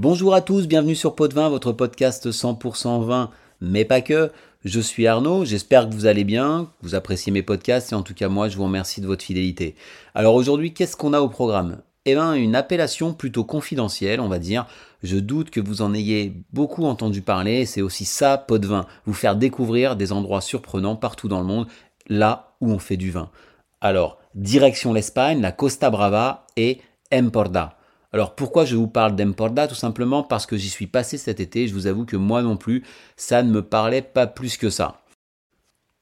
Bonjour à tous, bienvenue sur Pot de Vin, votre podcast 100% vin, mais pas que. Je suis Arnaud, j'espère que vous allez bien, que vous appréciez mes podcasts et en tout cas moi je vous remercie de votre fidélité. Alors aujourd'hui, qu'est-ce qu'on a au programme? Eh bien une appellation plutôt confidentielle, on va dire. Je doute que vous en ayez beaucoup entendu parler, c'est aussi ça, Pot de Vin, vous faire découvrir des endroits surprenants partout dans le monde, là où on fait du vin. Alors, direction l'Espagne, la Costa Brava et Emporda. Alors pourquoi je vous parle d'Emporda? Tout simplement parce que j'y suis passé cet été, je vous avoue que moi non plus, ça ne me parlait pas plus que ça.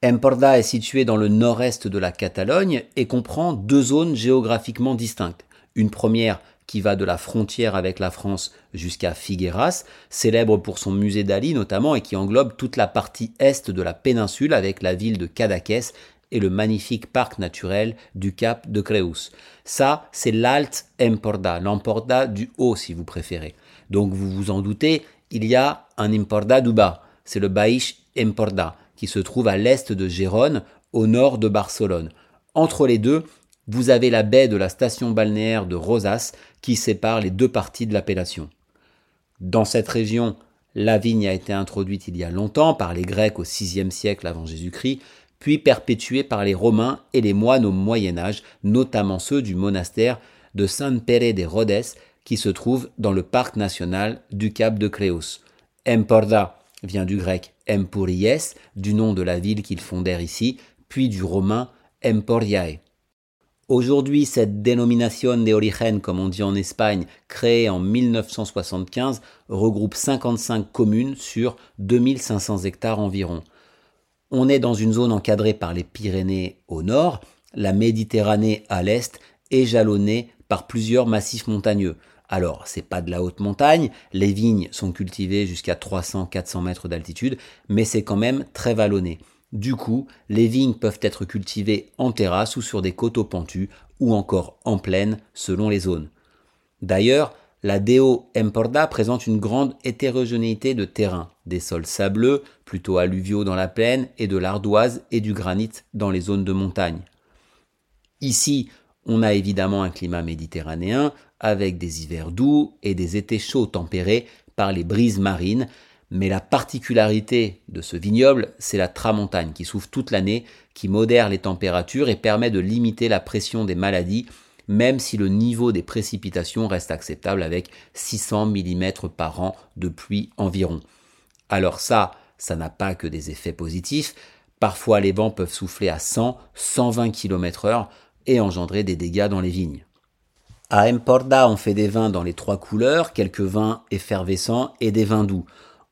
Emporda est situé dans le nord-est de la Catalogne et comprend deux zones géographiquement distinctes. Une première qui va de la frontière avec la France jusqu'à Figueras, célèbre pour son musée d'Ali notamment et qui englobe toute la partie est de la péninsule avec la ville de Cadaqués et le magnifique parc naturel du Cap de Creus. Ça, c'est l'Alt Emporda, l'Emporda du haut si vous préférez. Donc vous vous en doutez, il y a un Emporda du bas, c'est le Baix Emporda, qui se trouve à l'est de Gérone, au nord de Barcelone. Entre les deux, vous avez la baie de la station balnéaire de Rosas qui sépare les deux parties de l'appellation. Dans cette région, la vigne a été introduite il y a longtemps par les Grecs au VIe siècle avant Jésus-Christ, puis perpétuée par les Romains et les moines au Moyen Âge, notamment ceux du monastère de San Pere de Rhodes, qui se trouve dans le parc national du Cap de Creus. Emporda vient du grec Empuries, du nom de la ville qu'ils fondèrent ici, puis du romain Emporiae. Aujourd'hui, cette dénomination d'origine, comme on dit en Espagne, créée en 1975, regroupe 55 communes sur 2500 hectares environ. On est dans une zone encadrée par les Pyrénées au nord, la Méditerranée à l'est et jalonnée par plusieurs massifs montagneux. Alors, c'est pas de la haute montagne, les vignes sont cultivées jusqu'à 300-400 mètres d'altitude, mais c'est quand même très vallonné. Du coup, les vignes peuvent être cultivées en terrasse ou sur des coteaux pentus, ou encore en plaine selon les zones. D'ailleurs, la Deo Emporda présente une grande hétérogénéité de terrain, des sols sableux, plutôt alluviaux dans la plaine, et de l'ardoise et du granit dans les zones de montagne. Ici, on a évidemment un climat méditerranéen, avec des hivers doux et des étés chauds tempérés par les brises marines, mais la particularité de ce vignoble, c'est la tramontagne qui souffre toute l'année, qui modère les températures et permet de limiter la pression des maladies même si le niveau des précipitations reste acceptable avec 600 mm par an de pluie environ. Alors ça, ça n'a pas que des effets positifs. Parfois, les vents peuvent souffler à 100, 120 km heure et engendrer des dégâts dans les vignes. À Emporda, on fait des vins dans les trois couleurs, quelques vins effervescents et des vins doux.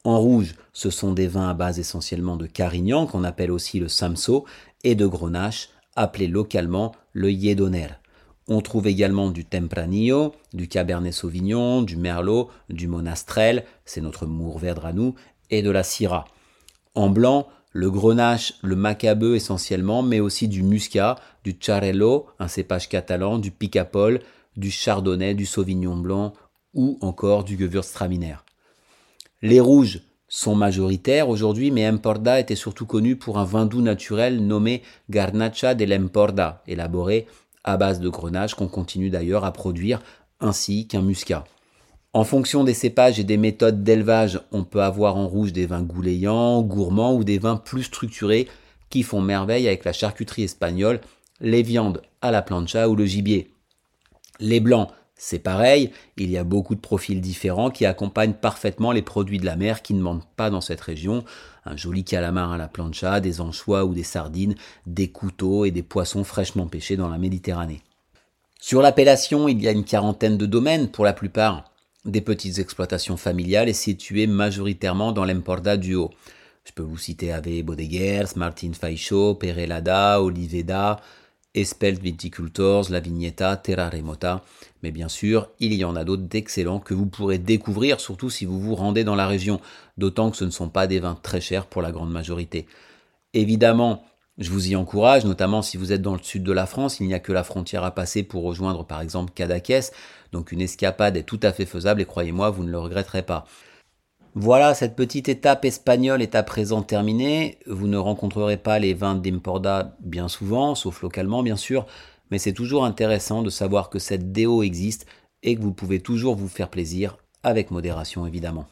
En rouge, ce sont des vins à base essentiellement de Carignan, qu'on appelle aussi le Samso, et de Grenache, appelé localement le Yedoner. On trouve également du Tempranillo, du Cabernet Sauvignon, du Merlot, du Monastrell, c'est notre Mourvèdre à nous, et de la Syrah. En blanc, le Grenache, le Macabeu essentiellement, mais aussi du Muscat, du Charello, un cépage catalan, du Picapol, du Chardonnay, du Sauvignon blanc ou encore du Gewürztraminer. Les rouges sont majoritaires aujourd'hui, mais Emporda était surtout connu pour un vin doux naturel nommé Garnacha de l'Emporda, élaboré à base de grenache qu'on continue d'ailleurs à produire, ainsi qu'un muscat. En fonction des cépages et des méthodes d'élevage, on peut avoir en rouge des vins goulayants, gourmands ou des vins plus structurés qui font merveille avec la charcuterie espagnole, les viandes à la plancha ou le gibier. Les blancs, c'est pareil, il y a beaucoup de profils différents qui accompagnent parfaitement les produits de la mer qui ne manquent pas dans cette région. Un joli calamar à la plancha, des anchois ou des sardines, des couteaux et des poissons fraîchement pêchés dans la Méditerranée. Sur l'appellation, il y a une quarantaine de domaines pour la plupart, des petites exploitations familiales et situées majoritairement dans l'Emporda du Haut. Je peux vous citer Ave Bodeguers, Martin Faicho, Perelada, Oliveda, Espelt Viticultors, La Vignetta, Terra Remota. Mais bien sûr, il y en a d'autres d'excellents que vous pourrez découvrir, surtout si vous vous rendez dans la région, d'autant que ce ne sont pas des vins très chers pour la grande majorité. Évidemment, je vous y encourage, notamment si vous êtes dans le sud de la France, il n'y a que la frontière à passer pour rejoindre par exemple Cadaqués, donc une escapade est tout à fait faisable et croyez-moi, vous ne le regretterez pas. Voilà, cette petite étape espagnole est à présent terminée. Vous ne rencontrerez pas les vins d'Imporda bien souvent, sauf localement bien sûr, mais c'est toujours intéressant de savoir que cette déo existe et que vous pouvez toujours vous faire plaisir avec modération évidemment.